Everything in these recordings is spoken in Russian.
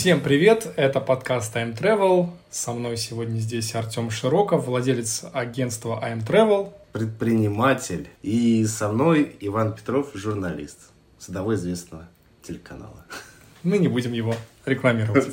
Всем привет, это подкаст I'm Travel. Со мной сегодня здесь Артем Широков, владелец агентства I'm Travel. Предприниматель. И со мной Иван Петров, журналист с одного известного телеканала. Мы не будем его рекламировать.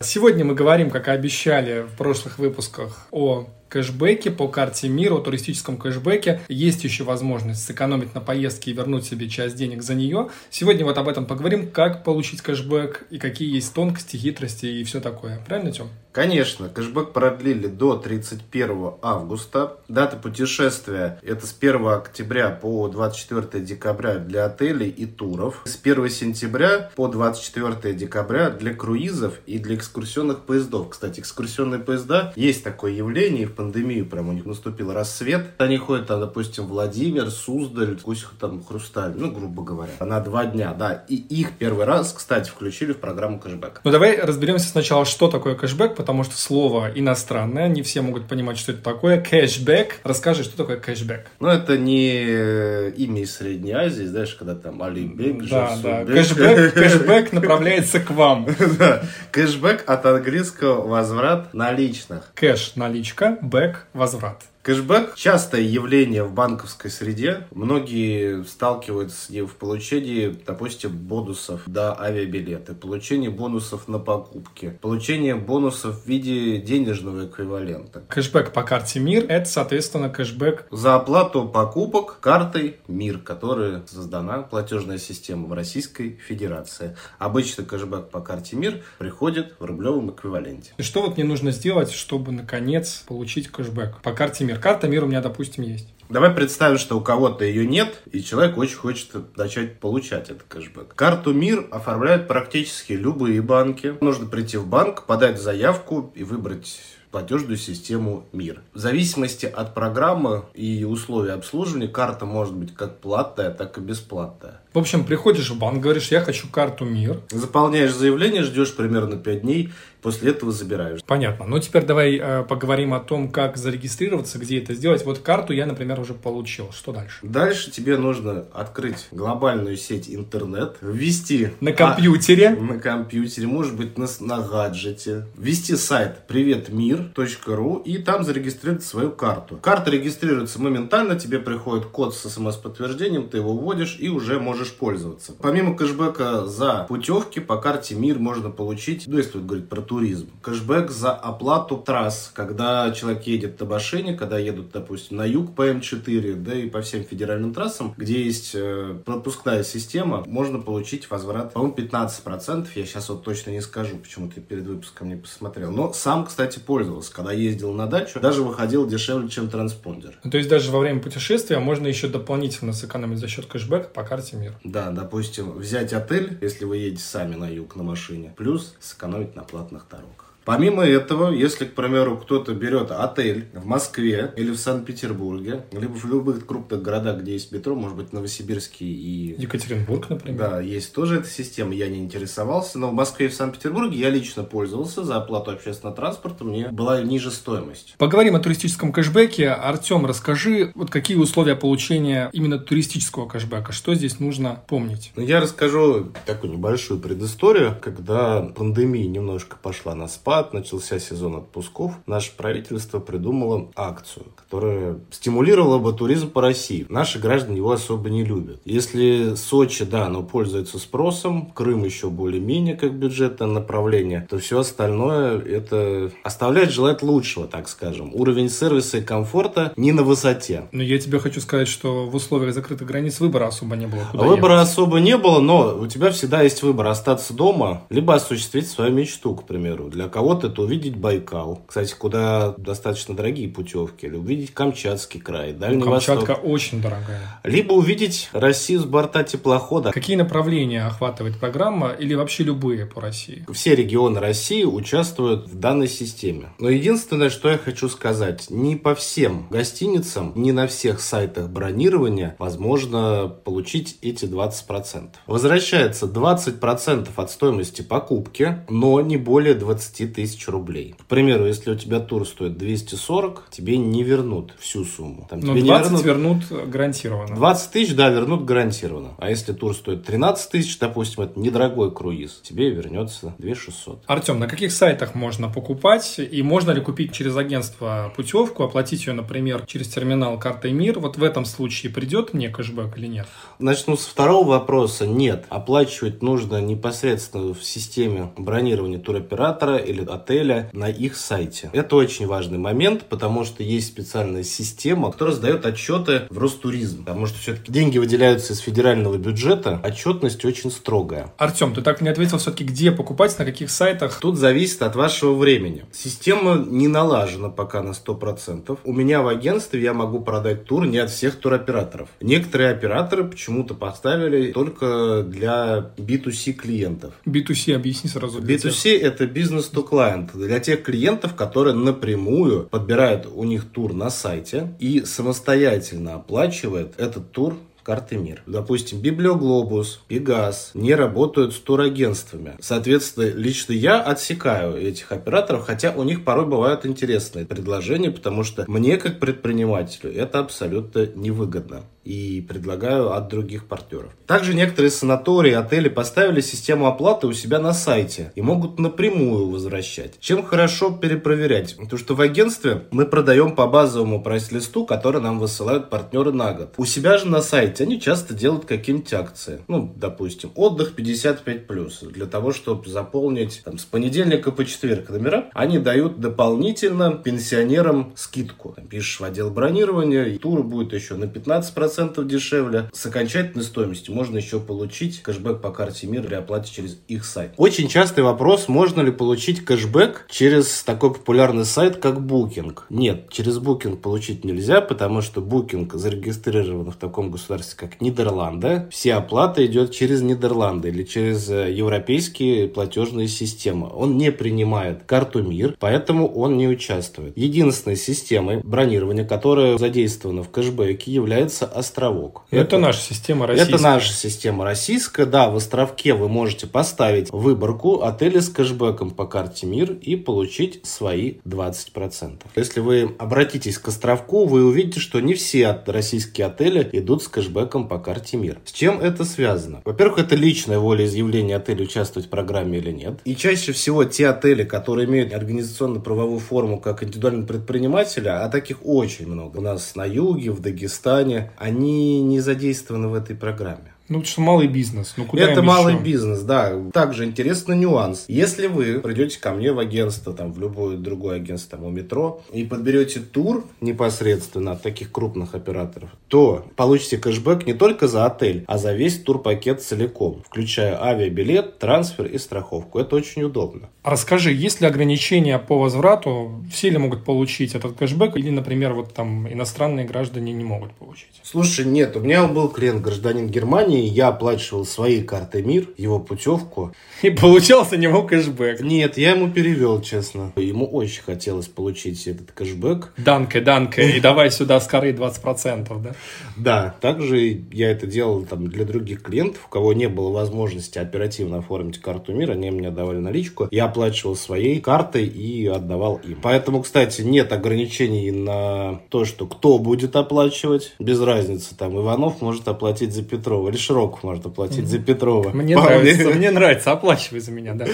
Сегодня мы говорим, как и обещали в прошлых выпусках, о кэшбэке по карте мира, о туристическом кэшбэке. Есть еще возможность сэкономить на поездке и вернуть себе часть денег за нее. Сегодня вот об этом поговорим, как получить кэшбэк и какие есть тонкости, хитрости и все такое. Правильно, Тем? Конечно, кэшбэк продлили до 31 августа. Дата путешествия это с 1 октября по 24 декабря для отелей и туров. С 1 сентября по 24 декабря для круизов и для экскурсионных поездов. Кстати, экскурсионные поезда есть такое явление, и в пандемию прям у них наступил рассвет. Они ходят, там, допустим, Владимир, Суздаль, пусть там Хрусталь, ну, грубо говоря, на два дня, да. И их первый раз, кстати, включили в программу кэшбэк. Ну, давай разберемся сначала, что такое кэшбэк, потому что слово иностранное, не все могут понимать, что это такое. Кэшбэк. Расскажи, что такое кэшбэк? Ну, это не имя из Средней Азии, знаешь, когда там Алибек, Да, да. Кэшбэк, кэшбэк направляется к вам. Кэшбэк от английского возврат наличных. Cash – наличка, back – возврат. Кэшбэк – частое явление в банковской среде. Многие сталкиваются с ним в получении, допустим, бонусов до авиабилета, получение бонусов на покупки, получение бонусов в виде денежного эквивалента. Кэшбэк по карте МИР – это, соответственно, кэшбэк за оплату покупок картой МИР, которая создана платежная система в Российской Федерации. Обычно кэшбэк по карте МИР приходит в рублевом эквиваленте. И что вот мне нужно сделать, чтобы, наконец, получить кэшбэк по карте МИР? Мир. Карта мира у меня, допустим, есть. Давай представим, что у кого-то ее нет, и человек очень хочет начать получать этот кэшбэк. Карту МИР оформляют практически любые банки. Нужно прийти в банк, подать заявку и выбрать платежную систему МИР. В зависимости от программы и условий обслуживания карта может быть как платная, так и бесплатная. В общем, приходишь в банк, говоришь, я хочу карту МИР. Заполняешь заявление, ждешь примерно 5 дней, после этого забираешь. Понятно. Ну, теперь давай э, поговорим о том, как зарегистрироваться, где это сделать. Вот карту я, например, уже получил. Что дальше? Дальше тебе нужно открыть глобальную сеть интернет, ввести... На компьютере? А, на компьютере, может быть, на, на гаджете. Ввести сайт приветмир.ру и там зарегистрировать свою карту. Карта регистрируется моментально, тебе приходит код с смс-подтверждением, ты его вводишь и уже можешь пользоваться. Помимо кэшбэка за путевки по карте МИР можно получить, ну, если говорить про туризм. Кэшбэк за оплату трасс, когда человек едет на машине, когда едут, допустим, на юг по М4, да и по всем федеральным трассам, где есть э, пропускная система, можно получить возврат, по-моему, 15%. Я сейчас вот точно не скажу, почему-то перед выпуском не посмотрел. Но сам, кстати, пользовался. Когда ездил на дачу, даже выходил дешевле, чем транспондер. Ну, то есть даже во время путешествия можно еще дополнительно сэкономить за счет кэшбэка по карте мир. Да, допустим, взять отель, если вы едете сами на юг на машине, плюс сэкономить на платных だったろうか。Помимо этого, если, к примеру, кто-то берет отель в Москве или в Санкт-Петербурге, либо в любых крупных городах, где есть метро, может быть, Новосибирский и... Екатеринбург, например. Да, есть тоже эта система, я не интересовался, но в Москве и в Санкт-Петербурге я лично пользовался за оплату общественного транспорта, мне была ниже стоимость. Поговорим о туристическом кэшбэке. Артем, расскажи, вот какие условия получения именно туристического кэшбэка, что здесь нужно помнить? Ну, я расскажу такую небольшую предысторию, когда пандемия немножко пошла на спад, спад, начался сезон отпусков, наше правительство придумало акцию, которая стимулировала бы туризм по России. Наши граждане его особо не любят. Если Сочи, да, оно пользуется спросом, Крым еще более-менее как бюджетное направление, то все остальное это оставляет желать лучшего, так скажем. Уровень сервиса и комфорта не на высоте. Но я тебе хочу сказать, что в условиях закрытых границ выбора особо не было. Куда выбора ехать? особо не было, но у тебя всегда есть выбор остаться дома, либо осуществить свою мечту, к примеру. Для кого кого-то это увидеть Байкал, кстати, куда достаточно дорогие путевки, или увидеть Камчатский край, Дальний Камчатка Восток. очень дорогая. Либо увидеть Россию с борта теплохода. Какие направления охватывает программа или вообще любые по России? Все регионы России участвуют в данной системе. Но единственное, что я хочу сказать, не по всем гостиницам, не на всех сайтах бронирования возможно получить эти 20%. Возвращается 20% от стоимости покупки, но не более 20 тысяч рублей. К примеру, если у тебя тур стоит 240, тебе не вернут всю сумму. Там, Но тебе 20 не вернут... вернут гарантированно. 20 тысяч, да, вернут гарантированно. А если тур стоит 13 тысяч, допустим, это недорогой круиз, тебе вернется 2 600. Артем, на каких сайтах можно покупать? И можно ли купить через агентство путевку, оплатить ее, например, через терминал картой МИР? Вот в этом случае придет мне кэшбэк или нет? Начну с второго вопроса. Нет. Оплачивать нужно непосредственно в системе бронирования туроператора или отеля на их сайте. Это очень важный момент, потому что есть специальная система, которая сдает отчеты в Ростуризм. Потому что все-таки деньги выделяются из федерального бюджета, отчетность очень строгая. Артем, ты так не ответил все-таки, где покупать, на каких сайтах? Тут зависит от вашего времени. Система не налажена пока на 100%. У меня в агентстве я могу продать тур не от всех туроператоров. Некоторые операторы почему-то поставили только для B2C клиентов. B2C объясни сразу. B2C тех. это бизнес to client. Для тех клиентов, которые напрямую подбирают у них тур на сайте и самостоятельно оплачивают этот тур карты МИР. Допустим, Библиоглобус, Пегас не работают с турагентствами. Соответственно, лично я отсекаю этих операторов, хотя у них порой бывают интересные предложения, потому что мне, как предпринимателю, это абсолютно невыгодно и предлагаю от других партнеров. Также некоторые санатории, отели поставили систему оплаты у себя на сайте и могут напрямую возвращать. Чем хорошо перепроверять? Потому что в агентстве мы продаем по базовому прайс-листу, который нам высылают партнеры на год. У себя же на сайте они часто делают какие-нибудь акции. Ну, допустим, отдых 55+. Для того, чтобы заполнить там, с понедельника по четверг номера, они дают дополнительно пенсионерам скидку. Там, пишешь в отдел бронирования, и тур будет еще на 15% 10% дешевле. С окончательной стоимостью можно еще получить кэшбэк по карте МИР при оплате через их сайт. Очень частый вопрос, можно ли получить кэшбэк через такой популярный сайт, как Booking. Нет, через Booking получить нельзя, потому что Booking зарегистрирован в таком государстве, как Нидерланды. Все оплата идет через Нидерланды или через э, европейские платежные системы. Он не принимает карту МИР, поэтому он не участвует. Единственной системой бронирования, которая задействована в кэшбэке, является островок. Это, это наша система российская. Это наша система российская. Да, в островке вы можете поставить выборку отели с кэшбэком по карте МИР и получить свои 20%. Если вы обратитесь к островку, вы увидите, что не все российские отели идут с кэшбэком по карте МИР. С чем это связано? Во-первых, это личная волеизъявление отеля участвовать в программе или нет. И чаще всего те отели, которые имеют организационно-правовую форму как индивидуального предпринимателя, а таких очень много. У нас на юге, в Дагестане, они не задействованы в этой программе. Ну, что малый бизнес. Ну, куда Это малый еще? бизнес, да. Также интересный нюанс. Если вы придете ко мне в агентство, там, в любое другое агентство, там, у метро, и подберете тур непосредственно от таких крупных операторов, то получите кэшбэк не только за отель, а за весь турпакет целиком, включая авиабилет, трансфер и страховку. Это очень удобно. Расскажи, есть ли ограничения по возврату? Все ли могут получить этот кэшбэк? Или, например, вот там иностранные граждане не могут получить? Слушай, нет, у меня был клиент, гражданин Германии, я оплачивал своей картой МИР, его путевку. И получался него кэшбэк. Нет, я ему перевел, честно. Ему очень хотелось получить этот кэшбэк. Данке, данке, и давай сюда с коры 20%, да? Да, также я это делал там для других клиентов, у кого не было возможности оперативно оформить карту МИР, они мне давали наличку. Я оплачивал своей картой и отдавал им. Поэтому, кстати, нет ограничений на то, что кто будет оплачивать. Без разницы, там Иванов может оплатить за Петрова или Широков может оплатить за Петрова. Мне нравится, мне нравится, оплачивай за меня, да.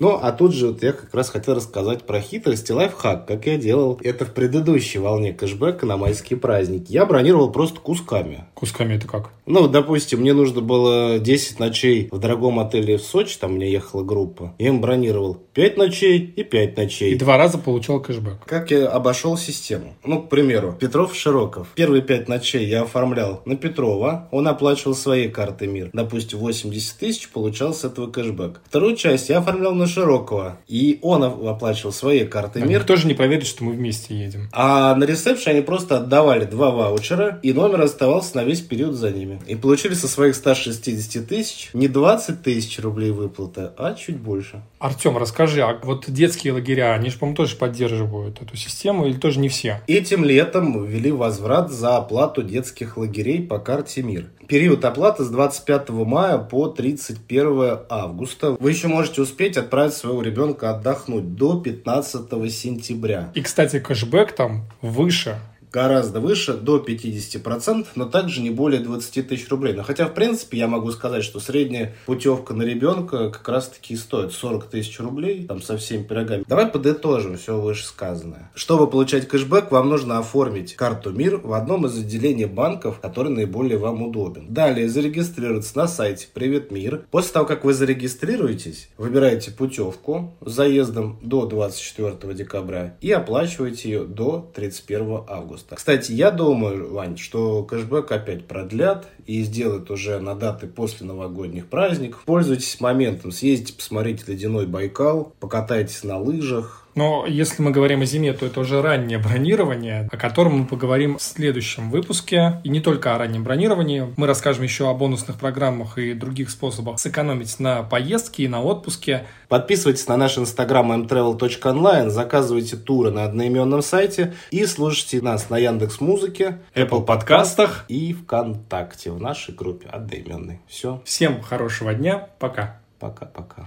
Ну, а тут же вот я как раз хотел рассказать про хитрость и лайфхак, как я делал это в предыдущей волне кэшбэка на майские праздники. Я бронировал просто кусками. Кусками это как? Ну, допустим, мне нужно было 10 ночей в дорогом отеле в Сочи, там мне ехала группа. Я им бронировал 5 ночей и 5 ночей. И два раза получал кэшбэк. Как я обошел систему? Ну, к примеру, Петров Широков. Первые 5 ночей я оформлял на Петрова, он оплачивал своей карты МИР. Допустим, 80 тысяч получал с этого кэшбэк. Вторую часть я оформлял на Широкого. И он оплачивал своей картой МИР. Никто же не поверит, что мы вместе едем. А на ресепшн они просто отдавали два ваучера, и номер оставался на весь период за ними. И получили со своих 160 тысяч не 20 тысяч рублей выплаты, а чуть больше. Артем, расскажи, а вот детские лагеря, они же, по-моему, тоже поддерживают эту систему или тоже не все? Этим летом ввели возврат за оплату детских лагерей по карте МИР. Период оплаты с 25 мая по 31 августа. Вы еще можете успеть отправить отправить своего ребенка отдохнуть до 15 сентября. И, кстати, кэшбэк там выше гораздо выше, до 50%, но также не более 20 тысяч рублей. Но хотя, в принципе, я могу сказать, что средняя путевка на ребенка как раз-таки стоит 40 тысяч рублей, там со всеми пирогами. Давай подытожим все вышесказанное. Чтобы получать кэшбэк, вам нужно оформить карту МИР в одном из отделений банков, который наиболее вам удобен. Далее зарегистрироваться на сайте Привет Мир. После того, как вы зарегистрируетесь, выбираете путевку с заездом до 24 декабря и оплачиваете ее до 31 августа августа. Кстати, я думаю, Вань, что кэшбэк опять продлят и сделают уже на даты после новогодних праздников. Пользуйтесь моментом, съездите, посмотрите ледяной Байкал, покатайтесь на лыжах, но если мы говорим о зиме, то это уже раннее бронирование, о котором мы поговорим в следующем выпуске. И не только о раннем бронировании. Мы расскажем еще о бонусных программах и других способах сэкономить на поездке и на отпуске. Подписывайтесь на наш инстаграм mtravel.online, заказывайте туры на одноименном сайте и слушайте нас на Яндекс Музыке, Apple подкастах и ВКонтакте в нашей группе одноименной. Все. Всем хорошего дня. Пока. Пока-пока.